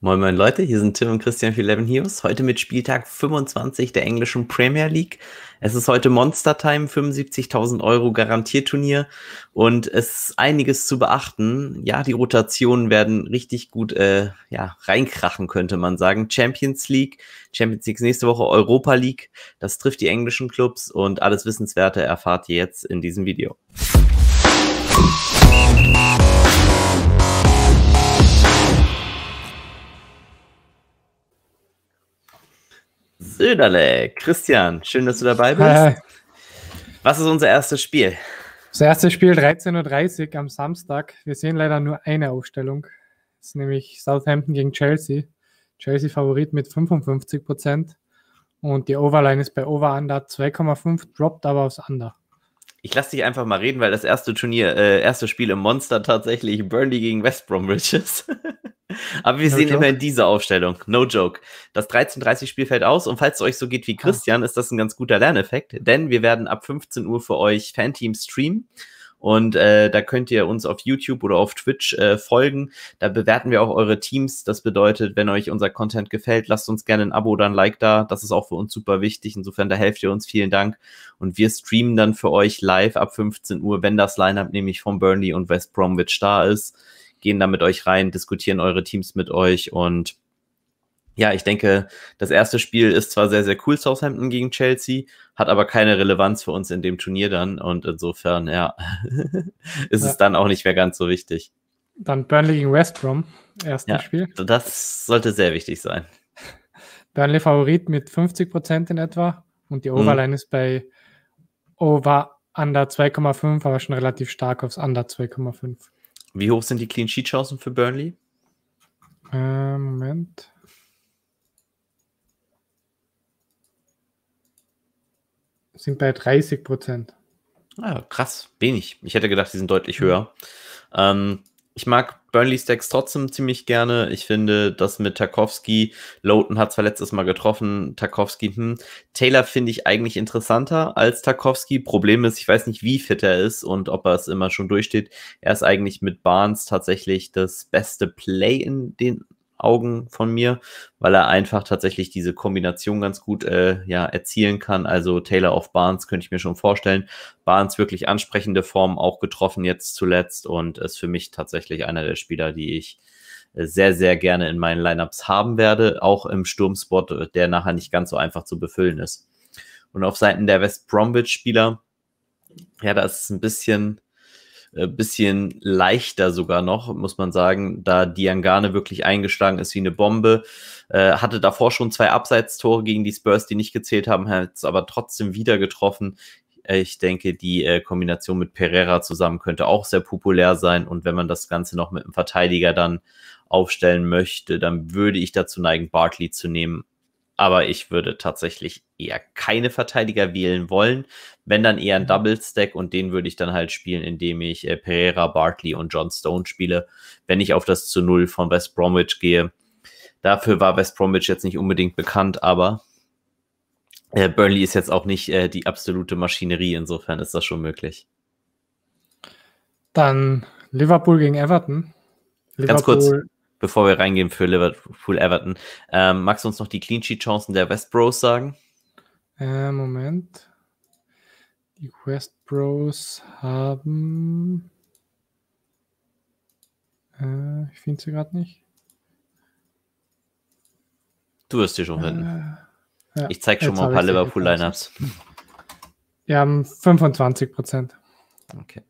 Moin Moin Leute, hier sind Tim und Christian für Eleven Heroes. Heute mit Spieltag 25 der englischen Premier League. Es ist heute Monster Time, 75.000 Euro Garantierturnier und es ist einiges zu beachten. Ja, die Rotationen werden richtig gut äh, ja, reinkrachen, könnte man sagen. Champions League, Champions League nächste Woche, Europa League. Das trifft die englischen Clubs und alles Wissenswerte erfahrt ihr jetzt in diesem Video. Söderle, Christian, schön, dass du dabei bist. Hi. Was ist unser erstes Spiel? Das erste Spiel 13.30 Uhr am Samstag. Wir sehen leider nur eine Aufstellung. Das ist nämlich Southampton gegen Chelsea. Chelsea Favorit mit 55 Prozent. Und die Overline ist bei Over Under 2,5, droppt aber aufs Under. Ich lasse dich einfach mal reden, weil das erste Turnier, äh, erste Spiel im Monster tatsächlich Burnley gegen West Bromwich ist. Aber wir no sehen joke. immer in dieser Aufstellung. No joke. Das 13.30 Spiel fällt aus und falls es euch so geht wie Christian, ist das ein ganz guter Lerneffekt, denn wir werden ab 15 Uhr für euch Fanteam streamen. Und äh, da könnt ihr uns auf YouTube oder auf Twitch äh, folgen. Da bewerten wir auch eure Teams. Das bedeutet, wenn euch unser Content gefällt, lasst uns gerne ein Abo oder ein Like da. Das ist auch für uns super wichtig. Insofern, da helft ihr uns. Vielen Dank. Und wir streamen dann für euch live ab 15 Uhr, wenn das Lineup nämlich von Burnley und West Bromwich da ist gehen da mit euch rein, diskutieren eure Teams mit euch und ja, ich denke, das erste Spiel ist zwar sehr, sehr cool, Southampton gegen Chelsea, hat aber keine Relevanz für uns in dem Turnier dann und insofern, ja, ist ja. es dann auch nicht mehr ganz so wichtig. Dann Burnley gegen West Brom, erstes ja, Spiel. Das sollte sehr wichtig sein. Burnley Favorit mit 50 Prozent in etwa und die Overline hm. ist bei Over Under 2,5, aber schon relativ stark aufs Under 2,5. Wie hoch sind die Clean Sheet Chancen für Burnley? Äh, Moment. Sind bei 30 Prozent. Ah, krass, wenig. Ich hätte gedacht, die sind deutlich höher. Ähm, ich mag Burnley Stacks trotzdem ziemlich gerne. Ich finde, das mit Tarkovsky, Lowton hat zwar letztes Mal getroffen, Tarkovsky, hm. Taylor finde ich eigentlich interessanter als Tarkovsky. Problem ist, ich weiß nicht, wie fit er ist und ob er es immer schon durchsteht. Er ist eigentlich mit Barnes tatsächlich das beste Play in den Augen von mir, weil er einfach tatsächlich diese Kombination ganz gut äh, ja, erzielen kann. Also Taylor auf Barnes könnte ich mir schon vorstellen. Barnes wirklich ansprechende Form auch getroffen jetzt zuletzt und ist für mich tatsächlich einer der Spieler, die ich äh, sehr, sehr gerne in meinen Lineups haben werde, auch im Sturmspot, äh, der nachher nicht ganz so einfach zu befüllen ist. Und auf Seiten der West Bromwich Spieler, ja, da ist es ein bisschen, bisschen leichter sogar noch, muss man sagen, da Diangane wirklich eingeschlagen ist wie eine Bombe. Äh, hatte davor schon zwei Abseitstore gegen die Spurs, die nicht gezählt haben, hat es aber trotzdem wieder getroffen. Äh, ich denke, die äh, Kombination mit Pereira zusammen könnte auch sehr populär sein. Und wenn man das Ganze noch mit einem Verteidiger dann aufstellen möchte, dann würde ich dazu neigen, Bartley zu nehmen aber ich würde tatsächlich eher keine Verteidiger wählen wollen. Wenn dann eher ein mhm. Double Stack und den würde ich dann halt spielen, indem ich äh, Pereira, Bartley und John Stone spiele, wenn ich auf das zu Null von West Bromwich gehe. Dafür war West Bromwich jetzt nicht unbedingt bekannt, aber äh, Burnley ist jetzt auch nicht äh, die absolute Maschinerie, insofern ist das schon möglich. Dann Liverpool gegen Everton. Liverpool Ganz kurz, bevor wir reingehen für Liverpool Everton. Ähm, magst du uns noch die Clean Sheet Chancen der West Bros sagen? Äh, Moment. Die West Bros haben. Äh, ich finde sie gerade nicht. Du wirst sie schon finden. Äh, ja, ich zeige schon mal ein paar Liverpool Lineups. Wir haben 25 Prozent. Okay.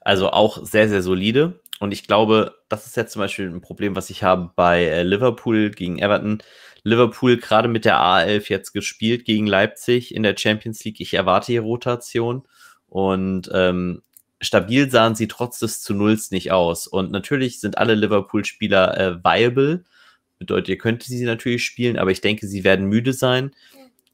Also auch sehr, sehr solide. Und ich glaube, das ist jetzt zum Beispiel ein Problem, was ich habe bei äh, Liverpool gegen Everton. Liverpool gerade mit der A11 jetzt gespielt gegen Leipzig in der Champions League. Ich erwarte hier Rotation und ähm, stabil sahen sie trotz des zu Nulls nicht aus. Und natürlich sind alle Liverpool-Spieler äh, viable. Bedeutet, ihr könnt sie natürlich spielen, aber ich denke, sie werden müde sein.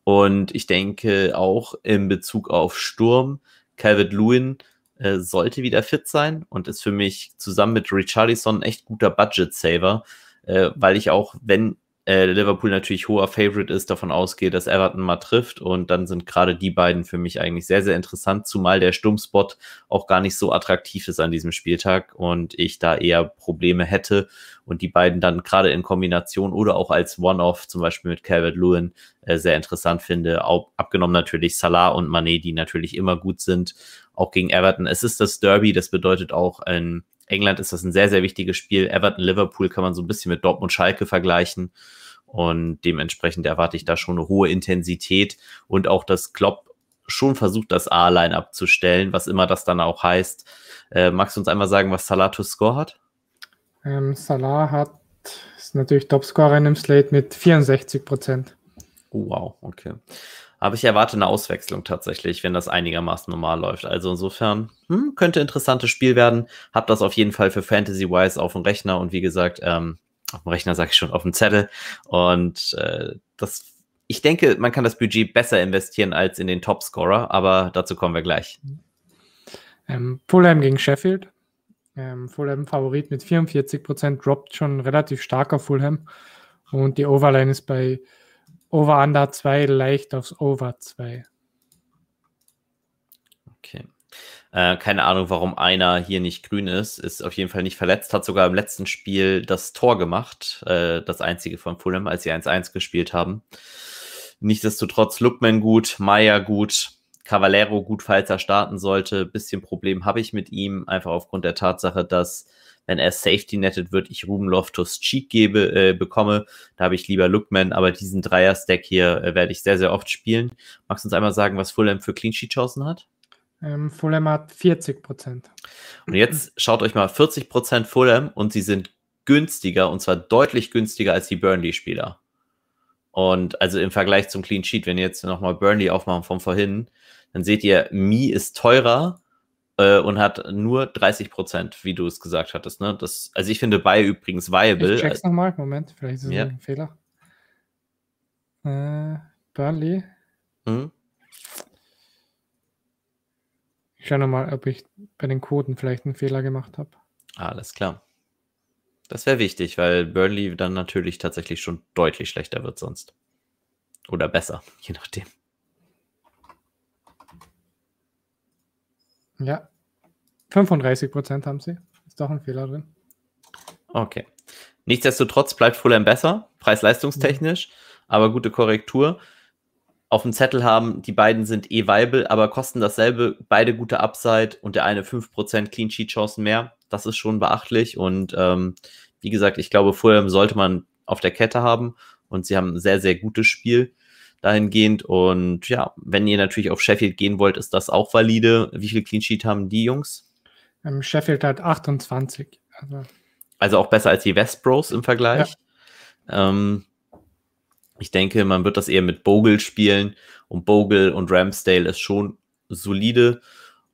Und ich denke auch in Bezug auf Sturm, Calvert Lewin äh, sollte wieder fit sein und ist für mich zusammen mit Richarlison ein echt guter Budget-Saver, äh, weil ich auch, wenn äh, Liverpool natürlich hoher Favorite ist, davon ausgehe, dass Everton mal trifft. Und dann sind gerade die beiden für mich eigentlich sehr, sehr interessant, zumal der Sturmspot auch gar nicht so attraktiv ist an diesem Spieltag und ich da eher Probleme hätte und die beiden dann gerade in Kombination oder auch als One-Off, zum Beispiel mit Calvert Lewin, äh, sehr interessant finde. Auch, abgenommen natürlich Salah und Mané, die natürlich immer gut sind, auch gegen Everton. Es ist das Derby, das bedeutet auch ein England ist das ein sehr, sehr wichtiges Spiel. Everton, Liverpool kann man so ein bisschen mit Dortmund, Schalke vergleichen. Und dementsprechend erwarte ich da schon eine hohe Intensität und auch, dass Klopp schon versucht, das A-Line abzustellen, was immer das dann auch heißt. Äh, magst du uns einmal sagen, was Salah to Score hat? Ähm, Salah hat, ist natürlich Topscorer in dem Slate mit 64 Prozent. Oh, wow, okay. Aber ich erwarte eine Auswechslung tatsächlich, wenn das einigermaßen normal läuft. Also insofern hm, könnte interessantes Spiel werden. Hab das auf jeden Fall für Fantasy-Wise auf dem Rechner und wie gesagt, ähm, auf dem Rechner sage ich schon, auf dem Zettel. Und äh, das, ich denke, man kann das Budget besser investieren als in den Topscorer, aber dazu kommen wir gleich. Ähm, Fulham gegen Sheffield. Ähm, Fulham Favorit mit 44%, droppt schon relativ stark auf Fulham. Und die Overline ist bei Over Under 2 leicht aufs Over 2. Okay. Äh, keine Ahnung, warum einer hier nicht grün ist. Ist auf jeden Fall nicht verletzt. Hat sogar im letzten Spiel das Tor gemacht. Äh, das einzige von Fulham, als sie 1-1 gespielt haben. Nichtsdestotrotz Lookman gut, Maya gut, Cavallero gut, falls er starten sollte. Bisschen Problem habe ich mit ihm, einfach aufgrund der Tatsache, dass wenn er Safety nettet wird, ich Ruben Loftus Cheek gebe, äh, bekomme. Da habe ich lieber Lookman, aber diesen Dreier-Stack hier äh, werde ich sehr, sehr oft spielen. Magst du uns einmal sagen, was Fulham für Clean Sheet Chancen hat? Ähm, Fulham hat 40 Prozent. Und jetzt schaut euch mal 40 Prozent Fulham und sie sind günstiger und zwar deutlich günstiger als die Burnley-Spieler. Und also im Vergleich zum Clean Sheet, wenn ihr jetzt nochmal Burnley aufmachen von vorhin, dann seht ihr, Mi ist teurer äh, und hat nur 30 Prozent, wie du es gesagt hattest. Ne? Das, also ich finde bei übrigens viable. Ich check's nochmal, Moment, vielleicht ist es ja. ein Fehler. Äh, Burnley. Hm? Ich schaue nochmal, ob ich bei den Quoten vielleicht einen Fehler gemacht habe. Alles klar. Das wäre wichtig, weil Burnley dann natürlich tatsächlich schon deutlich schlechter wird sonst. Oder besser, je nachdem. Ja, 35 Prozent haben sie. Ist doch ein Fehler drin. Okay. Nichtsdestotrotz bleibt Fulham besser, preis-leistungstechnisch, mhm. aber gute Korrektur. Auf dem Zettel haben, die beiden sind eh viable, aber kosten dasselbe, beide gute Upside und der eine 5% Clean Sheet Chancen mehr. Das ist schon beachtlich und ähm, wie gesagt, ich glaube, Fulham sollte man auf der Kette haben und sie haben ein sehr, sehr gutes Spiel dahingehend. Und ja, wenn ihr natürlich auf Sheffield gehen wollt, ist das auch valide. Wie viel Clean Sheet haben die Jungs? Ähm, Sheffield hat 28. Also. also auch besser als die West Bros im Vergleich. Ja. Ähm, ich denke, man wird das eher mit Bogle spielen und Bogle und Ramsdale ist schon solide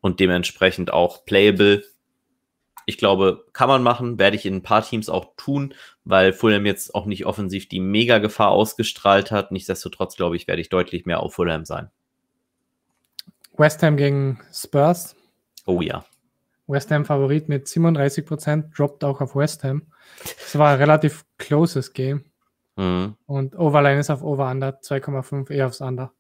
und dementsprechend auch playable. Ich glaube, kann man machen, werde ich in ein paar Teams auch tun, weil Fulham jetzt auch nicht offensiv die Mega-Gefahr ausgestrahlt hat. Nichtsdestotrotz, glaube ich, werde ich deutlich mehr auf Fulham sein. West Ham gegen Spurs. Oh ja. West Ham Favorit mit 37%, droppt auch auf West Ham. Es war ein relativ closes Game. Mhm. Und Overline ist auf Over-Under, 2,5 eher aufs Under.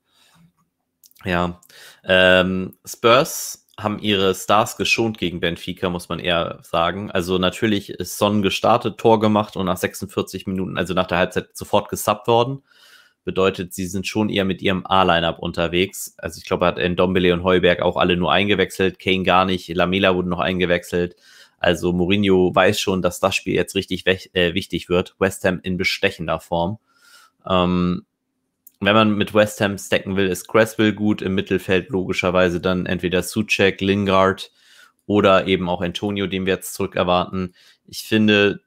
Ja. Ähm, Spurs haben ihre Stars geschont gegen Benfica, muss man eher sagen. Also natürlich ist Son gestartet, Tor gemacht und nach 46 Minuten, also nach der Halbzeit, sofort gesubbt worden. Bedeutet, sie sind schon eher mit ihrem A-Line-Up unterwegs. Also ich glaube, hat Ndombele und Heuberg auch alle nur eingewechselt, Kane gar nicht, Lamela wurde noch eingewechselt. Also Mourinho weiß schon, dass das Spiel jetzt richtig äh, wichtig wird. West Ham in bestechender Form. Ähm, wenn man mit West Ham stacken will, ist Cresswell gut. Im Mittelfeld logischerweise dann entweder Suchek, Lingard oder eben auch Antonio, den wir jetzt zurück erwarten. Ich finde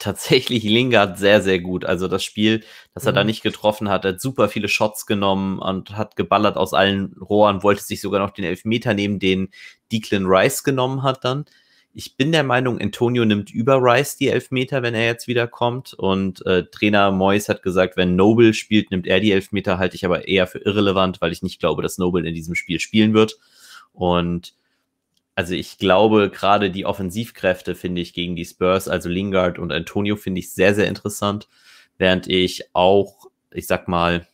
tatsächlich Lingard sehr, sehr gut. Also das Spiel, das er mhm. da nicht getroffen hat, hat super viele Shots genommen und hat geballert aus allen Rohren, wollte sich sogar noch den Elfmeter nehmen, den Declan Rice genommen hat dann. Ich bin der Meinung, Antonio nimmt über Rice die Elfmeter, wenn er jetzt wieder kommt. Und äh, Trainer Moyes hat gesagt, wenn Noble spielt, nimmt er die Elfmeter, halte ich aber eher für irrelevant, weil ich nicht glaube, dass Noble in diesem Spiel spielen wird. Und also ich glaube, gerade die Offensivkräfte finde ich gegen die Spurs, also Lingard und Antonio, finde ich sehr, sehr interessant. während ich auch, ich sag mal,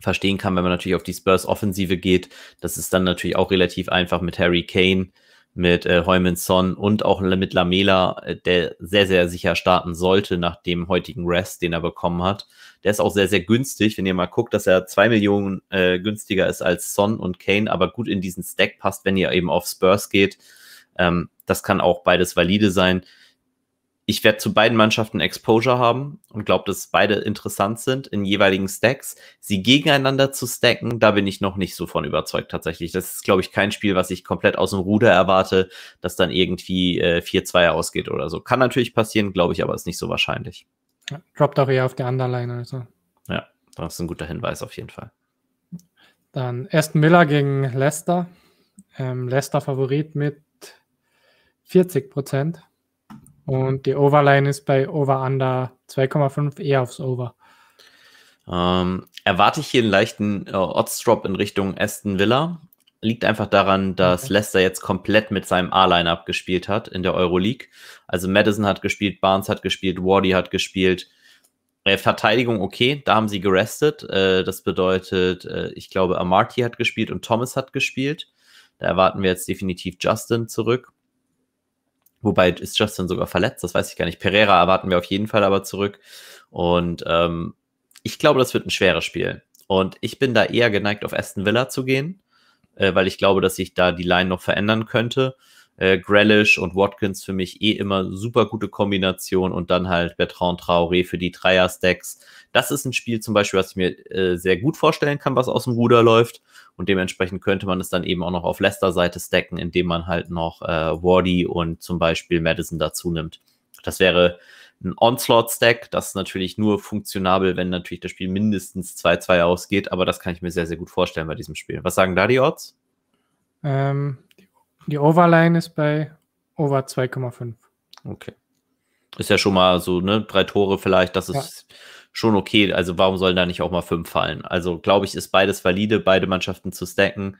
verstehen kann, wenn man natürlich auf die Spurs-Offensive geht. Das ist dann natürlich auch relativ einfach mit Harry Kane, mit äh, Heumann Son und auch mit Lamela, äh, der sehr, sehr sicher starten sollte nach dem heutigen Rest, den er bekommen hat. Der ist auch sehr, sehr günstig, wenn ihr mal guckt, dass er zwei Millionen äh, günstiger ist als Son und Kane, aber gut in diesen Stack passt, wenn ihr eben auf Spurs geht. Ähm, das kann auch beides valide sein ich werde zu beiden Mannschaften Exposure haben und glaube, dass beide interessant sind in jeweiligen Stacks. Sie gegeneinander zu stacken, da bin ich noch nicht so von überzeugt tatsächlich. Das ist, glaube ich, kein Spiel, was ich komplett aus dem Ruder erwarte, dass dann irgendwie äh, 4-2 ausgeht oder so. Kann natürlich passieren, glaube ich, aber ist nicht so wahrscheinlich. Droppt auch eher auf die Underline also. Ja, das ist ein guter Hinweis auf jeden Fall. Dann Aston Miller gegen Leicester. Ähm, Leicester Favorit mit 40 Prozent. Und die Overline ist bei Over-Under 2,5 eher aufs Over. Ähm, erwarte ich hier einen leichten äh, Odds-Drop in Richtung Aston Villa. Liegt einfach daran, dass okay. Leicester jetzt komplett mit seinem A-Line-Up gespielt hat in der Euroleague. Also Madison hat gespielt, Barnes hat gespielt, Wardy hat gespielt. Äh, Verteidigung okay, da haben sie gerestet. Äh, das bedeutet, äh, ich glaube, Amarty hat gespielt und Thomas hat gespielt. Da erwarten wir jetzt definitiv Justin zurück. Wobei ist Justin sogar verletzt, das weiß ich gar nicht. Pereira erwarten wir auf jeden Fall aber zurück. Und ähm, ich glaube, das wird ein schweres Spiel. Und ich bin da eher geneigt, auf Aston Villa zu gehen, äh, weil ich glaube, dass sich da die Line noch verändern könnte. Äh, Grealish und Watkins für mich eh immer super gute Kombination und dann halt Bertrand Traoré für die Dreier-Stacks. Das ist ein Spiel zum Beispiel, was ich mir äh, sehr gut vorstellen kann, was aus dem Ruder läuft. Und dementsprechend könnte man es dann eben auch noch auf Leicester-Seite stacken, indem man halt noch äh, Wardy und zum Beispiel Madison dazu nimmt. Das wäre ein Onslaught-Stack, das ist natürlich nur funktionabel, wenn natürlich das Spiel mindestens 2-2 ausgeht, aber das kann ich mir sehr, sehr gut vorstellen bei diesem Spiel. Was sagen da die Odds? Ähm, die Overline ist bei Over 2,5. Okay. Ist ja schon mal so, ne, drei Tore vielleicht, das ist ja schon okay. Also warum sollen da nicht auch mal fünf fallen? Also glaube ich, ist beides valide, beide Mannschaften zu stacken.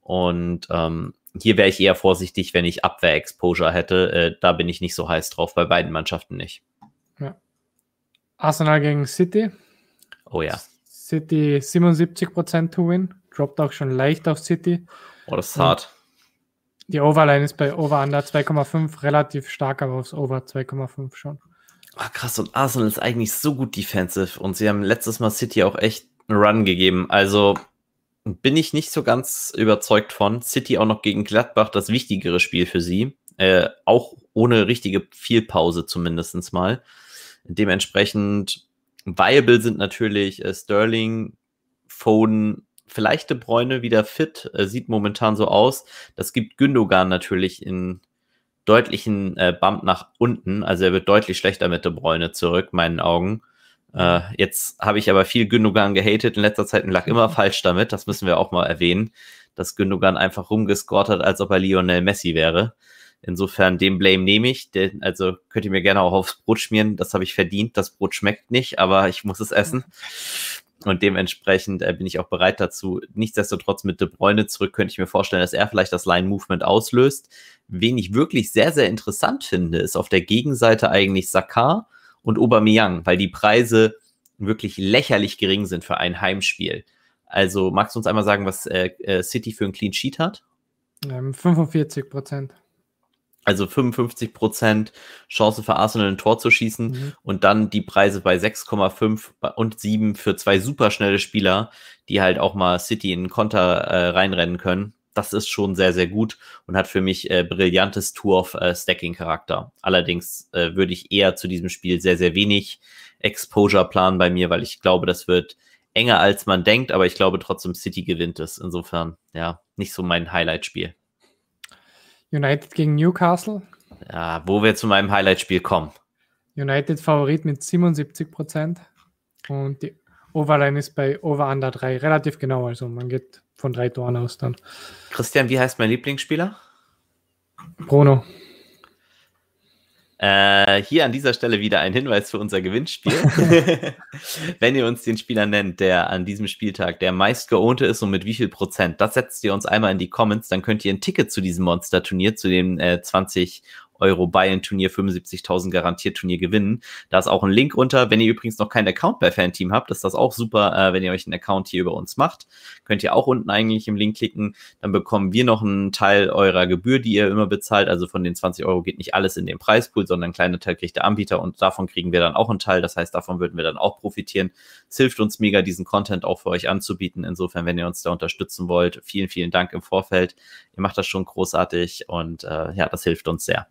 Und ähm, hier wäre ich eher vorsichtig, wenn ich Abwehr-Exposure hätte. Äh, da bin ich nicht so heiß drauf, bei beiden Mannschaften nicht. Arsenal gegen City. Oh ja. City 77% to win. Droppt auch schon leicht auf City. Oh, das ist Und hart. Die Overline ist bei Over Under 2,5 relativ stark, aber aufs Over 2,5 schon. Ach, krass, und Arsenal ist eigentlich so gut defensive und sie haben letztes Mal City auch echt einen Run gegeben. Also bin ich nicht so ganz überzeugt von. City auch noch gegen Gladbach das wichtigere Spiel für sie. Äh, auch ohne richtige Vielpause zumindest mal. Dementsprechend viable sind natürlich äh, Sterling, Foden, vielleicht De Bruyne wieder fit, äh, sieht momentan so aus. Das gibt Gündogan natürlich in deutlichen äh, Bump nach unten. Also er wird deutlich schlechter mit De Bruyne zurück, meinen Augen. Äh, jetzt habe ich aber viel Gündogan gehatet in letzter Zeit und lag immer falsch damit. Das müssen wir auch mal erwähnen, dass Gündogan einfach rumgescored hat, als ob er Lionel Messi wäre. Insofern den Blame nehme ich. Den, also könnt ihr mir gerne auch aufs Brot schmieren. Das habe ich verdient. Das Brot schmeckt nicht, aber ich muss es essen. Und dementsprechend äh, bin ich auch bereit dazu. Nichtsdestotrotz mit De Bruyne zurück könnte ich mir vorstellen, dass er vielleicht das Line-Movement auslöst. Wen ich wirklich sehr, sehr interessant finde, ist auf der Gegenseite eigentlich Sakar und Aubameyang, weil die Preise wirklich lächerlich gering sind für ein Heimspiel. Also magst du uns einmal sagen, was äh, äh City für ein Clean Sheet hat? 45 ähm, Prozent also 55 Prozent Chance für Arsenal ein Tor zu schießen mhm. und dann die Preise bei 6,5 und 7 für zwei superschnelle Spieler, die halt auch mal City in den Konter äh, reinrennen können. Das ist schon sehr, sehr gut und hat für mich äh, brillantes Tour of äh, Stacking-Charakter. Allerdings äh, würde ich eher zu diesem Spiel sehr, sehr wenig Exposure planen bei mir, weil ich glaube, das wird enger als man denkt, aber ich glaube trotzdem City gewinnt es. Insofern, ja, nicht so mein Highlight-Spiel. United gegen Newcastle. Ja, wo wir zu meinem Highlight-Spiel kommen. United Favorit mit 77 Prozent und die Overline ist bei Over Under 3 relativ genau, also man geht von drei Toren aus dann. Christian, wie heißt mein Lieblingsspieler? Bruno. Äh, hier an dieser Stelle wieder ein Hinweis für unser Gewinnspiel. Wenn ihr uns den Spieler nennt, der an diesem Spieltag der meistgeohnte ist und mit wie viel Prozent, das setzt ihr uns einmal in die Comments, dann könnt ihr ein Ticket zu diesem Monster-Turnier, zu dem äh, 20 Euro Buy-in-Turnier, 75.000 garantiert Turnier gewinnen. Da ist auch ein Link unter. Wenn ihr übrigens noch keinen Account bei Fanteam habt, ist das auch super, äh, wenn ihr euch einen Account hier über uns macht. Könnt ihr auch unten eigentlich im Link klicken. Dann bekommen wir noch einen Teil eurer Gebühr, die ihr immer bezahlt. Also von den 20 Euro geht nicht alles in den Preispool, sondern ein kleiner Teil kriegt der Anbieter und davon kriegen wir dann auch einen Teil. Das heißt, davon würden wir dann auch profitieren. Es hilft uns mega, diesen Content auch für euch anzubieten. Insofern, wenn ihr uns da unterstützen wollt, vielen, vielen Dank im Vorfeld. Ihr macht das schon großartig und äh, ja, das hilft uns sehr.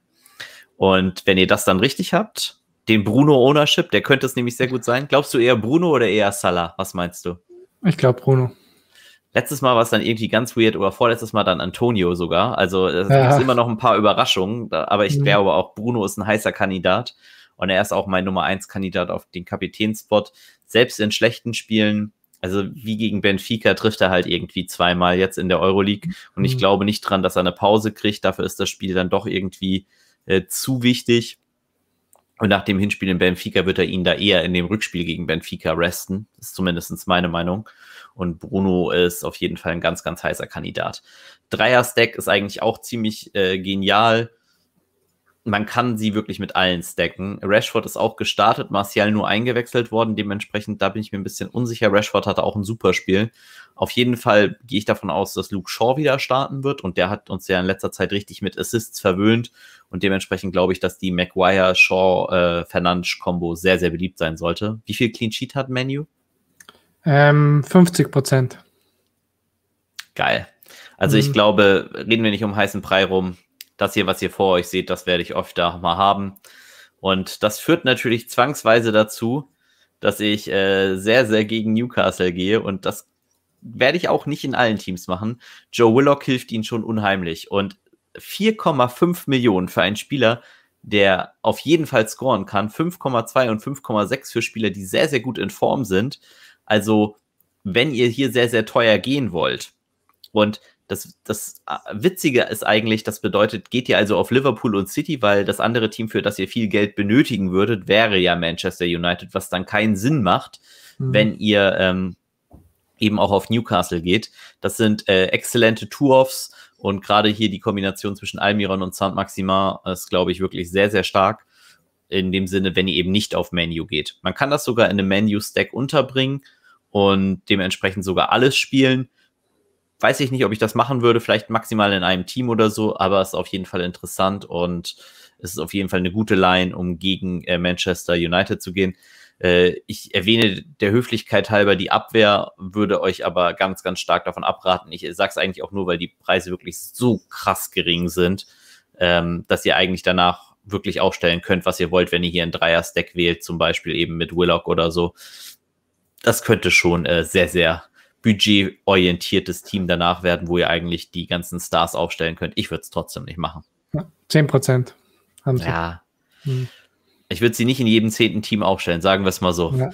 Und wenn ihr das dann richtig habt, den Bruno Ownership, der könnte es nämlich sehr gut sein. Glaubst du eher Bruno oder eher Salah? Was meinst du? Ich glaube Bruno. Letztes Mal war es dann irgendwie ganz weird oder vorletztes Mal dann Antonio sogar. Also es ja. gibt immer noch ein paar Überraschungen, aber ich mhm. glaube auch, Bruno ist ein heißer Kandidat und er ist auch mein Nummer 1 Kandidat auf den Kapitänspot. Selbst in schlechten Spielen, also wie gegen Benfica trifft er halt irgendwie zweimal jetzt in der Euroleague und ich mhm. glaube nicht dran, dass er eine Pause kriegt. Dafür ist das Spiel dann doch irgendwie äh, zu wichtig. Und nach dem Hinspiel in Benfica wird er ihn da eher in dem Rückspiel gegen Benfica resten. Das ist zumindest meine Meinung. Und Bruno ist auf jeden Fall ein ganz, ganz heißer Kandidat. Dreier-Stack ist eigentlich auch ziemlich äh, genial. Man kann sie wirklich mit allen stacken. Rashford ist auch gestartet, Martial nur eingewechselt worden. Dementsprechend, da bin ich mir ein bisschen unsicher. Rashford hatte auch ein super Spiel. Auf jeden Fall gehe ich davon aus, dass Luke Shaw wieder starten wird. Und der hat uns ja in letzter Zeit richtig mit Assists verwöhnt. Und dementsprechend glaube ich, dass die Maguire-Shaw-Fernandes-Kombo sehr, sehr beliebt sein sollte. Wie viel Clean Sheet hat Menu? Ähm, 50 Prozent. Geil. Also mhm. ich glaube, reden wir nicht um heißen Brei rum. Das hier, was ihr vor euch seht, das werde ich öfter mal haben. Und das führt natürlich zwangsweise dazu, dass ich äh, sehr, sehr gegen Newcastle gehe. Und das werde ich auch nicht in allen Teams machen. Joe Willock hilft ihnen schon unheimlich. Und 4,5 Millionen für einen Spieler, der auf jeden Fall scoren kann. 5,2 und 5,6 für Spieler, die sehr, sehr gut in Form sind. Also, wenn ihr hier sehr, sehr teuer gehen wollt und das, das äh, Witzige ist eigentlich, das bedeutet, geht ihr also auf Liverpool und City, weil das andere Team, für das ihr viel Geld benötigen würdet, wäre ja Manchester United, was dann keinen Sinn macht, mhm. wenn ihr ähm, eben auch auf Newcastle geht. Das sind äh, exzellente Tour-Offs und gerade hier die Kombination zwischen Almiron und Saint-Maximin ist, glaube ich, wirklich sehr, sehr stark in dem Sinne, wenn ihr eben nicht auf Menu geht. Man kann das sogar in einem Menu-Stack unterbringen und dementsprechend sogar alles spielen. Weiß ich nicht, ob ich das machen würde, vielleicht maximal in einem Team oder so, aber es ist auf jeden Fall interessant und es ist auf jeden Fall eine gute Line, um gegen äh, Manchester United zu gehen. Äh, ich erwähne der Höflichkeit halber die Abwehr, würde euch aber ganz, ganz stark davon abraten. Ich sage es eigentlich auch nur, weil die Preise wirklich so krass gering sind, ähm, dass ihr eigentlich danach wirklich aufstellen könnt, was ihr wollt, wenn ihr hier ein Dreier-Stack wählt, zum Beispiel eben mit Willock oder so. Das könnte schon äh, sehr, sehr budgetorientiertes Team danach werden, wo ihr eigentlich die ganzen Stars aufstellen könnt. Ich würde es trotzdem nicht machen. 10 Prozent haben sie. Ja. Hm. Ich würde sie nicht in jedem zehnten Team aufstellen, sagen wir es mal so. Ja.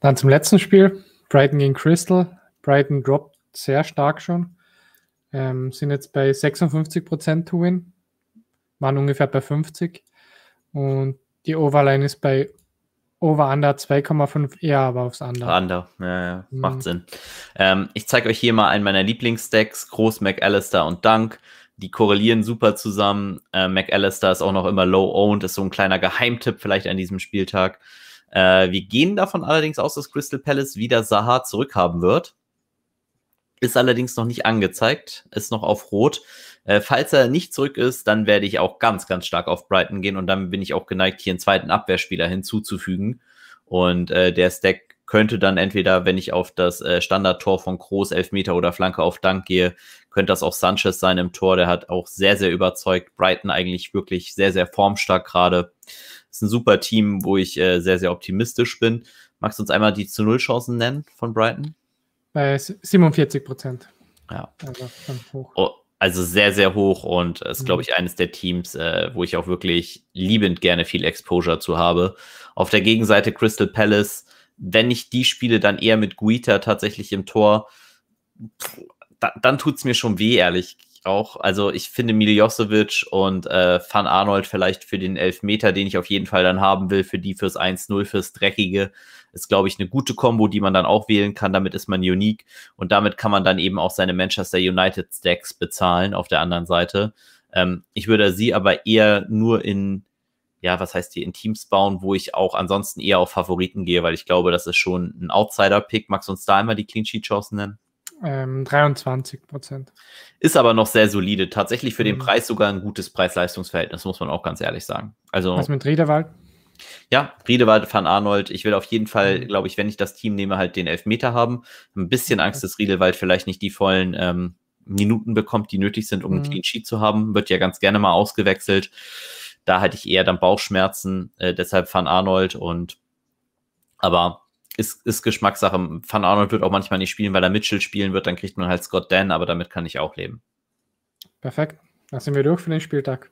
Dann zum letzten Spiel. Brighton gegen Crystal. Brighton droppt sehr stark schon. Ähm, sind jetzt bei 56 Prozent to win waren ungefähr bei 50. Und die Overline ist bei Over Under 2,5 eher aber aufs Under. Under, ja, ja. Mhm. macht Sinn. Ähm, ich zeige euch hier mal einen meiner Lieblingsstacks, Groß, McAllister und Dunk. Die korrelieren super zusammen. Äh, McAllister ist auch noch immer low-owned, ist so ein kleiner Geheimtipp vielleicht an diesem Spieltag. Äh, wir gehen davon allerdings aus, dass Crystal Palace wieder Saha zurückhaben wird. Ist allerdings noch nicht angezeigt, ist noch auf Rot. Äh, falls er nicht zurück ist, dann werde ich auch ganz, ganz stark auf Brighton gehen und dann bin ich auch geneigt, hier einen zweiten Abwehrspieler hinzuzufügen. Und äh, der Stack könnte dann entweder, wenn ich auf das äh, Standardtor von Groß, Elfmeter oder Flanke auf Dank gehe, könnte das auch Sanchez sein im Tor. Der hat auch sehr, sehr überzeugt. Brighton eigentlich wirklich sehr, sehr formstark gerade. Ist ein super Team, wo ich äh, sehr, sehr optimistisch bin. Magst du uns einmal die zu Null Chancen nennen von Brighton? Bei 47 Prozent. Ja. Also, hoch. Oh, also sehr, sehr hoch und ist, glaube mhm. ich, eines der Teams, äh, wo ich auch wirklich liebend gerne viel Exposure zu habe. Auf der Gegenseite Crystal Palace, wenn ich die spiele, dann eher mit Guita tatsächlich im Tor. Pff, da, dann tut's mir schon weh, ehrlich auch. Also ich finde Miljosevic und äh, Van Arnold vielleicht für den Elfmeter, den ich auf jeden Fall dann haben will, für die fürs 1-0, fürs Dreckige, ist, glaube ich, eine gute Kombo, die man dann auch wählen kann. Damit ist man unique und damit kann man dann eben auch seine Manchester United Stacks bezahlen auf der anderen Seite. Ähm, ich würde sie aber eher nur in, ja, was heißt die, in Teams bauen, wo ich auch ansonsten eher auf Favoriten gehe, weil ich glaube, das ist schon ein Outsider-Pick. Magst du uns da einmal die Clean Sheet-Chancen nennen? Ähm, 23 Prozent. Ist aber noch sehr solide. Tatsächlich für mhm. den Preis sogar ein gutes Preis-Leistungs-Verhältnis, muss man auch ganz ehrlich sagen. Also, Was mit Riederwald? Ja, Riedewald, Van Arnold. Ich will auf jeden Fall, mhm. glaube ich, wenn ich das Team nehme, halt den Elfmeter haben. Ein bisschen Angst, dass Riedewald vielleicht nicht die vollen ähm, Minuten bekommt, die nötig sind, um mhm. einen Clean Sheet zu haben. Wird ja ganz gerne mal ausgewechselt. Da hatte ich eher dann Bauchschmerzen, äh, deshalb Van Arnold und aber ist, ist Geschmackssache. Van Arnold wird auch manchmal nicht spielen, weil er Mitchell spielen wird, dann kriegt man halt Scott Dan, aber damit kann ich auch leben. Perfekt. Dann sind wir durch für den Spieltag.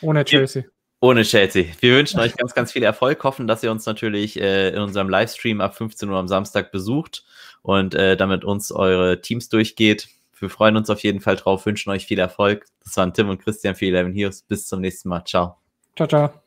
Ohne Chelsea. Ohne Chelsea. Wir wünschen euch ganz, ganz viel Erfolg. Hoffen, dass ihr uns natürlich äh, in unserem Livestream ab 15 Uhr am Samstag besucht und äh, damit uns eure Teams durchgeht. Wir freuen uns auf jeden Fall drauf, wünschen euch viel Erfolg. Das waren Tim und Christian für 11 Heroes. Bis zum nächsten Mal. Ciao. Ciao, ciao.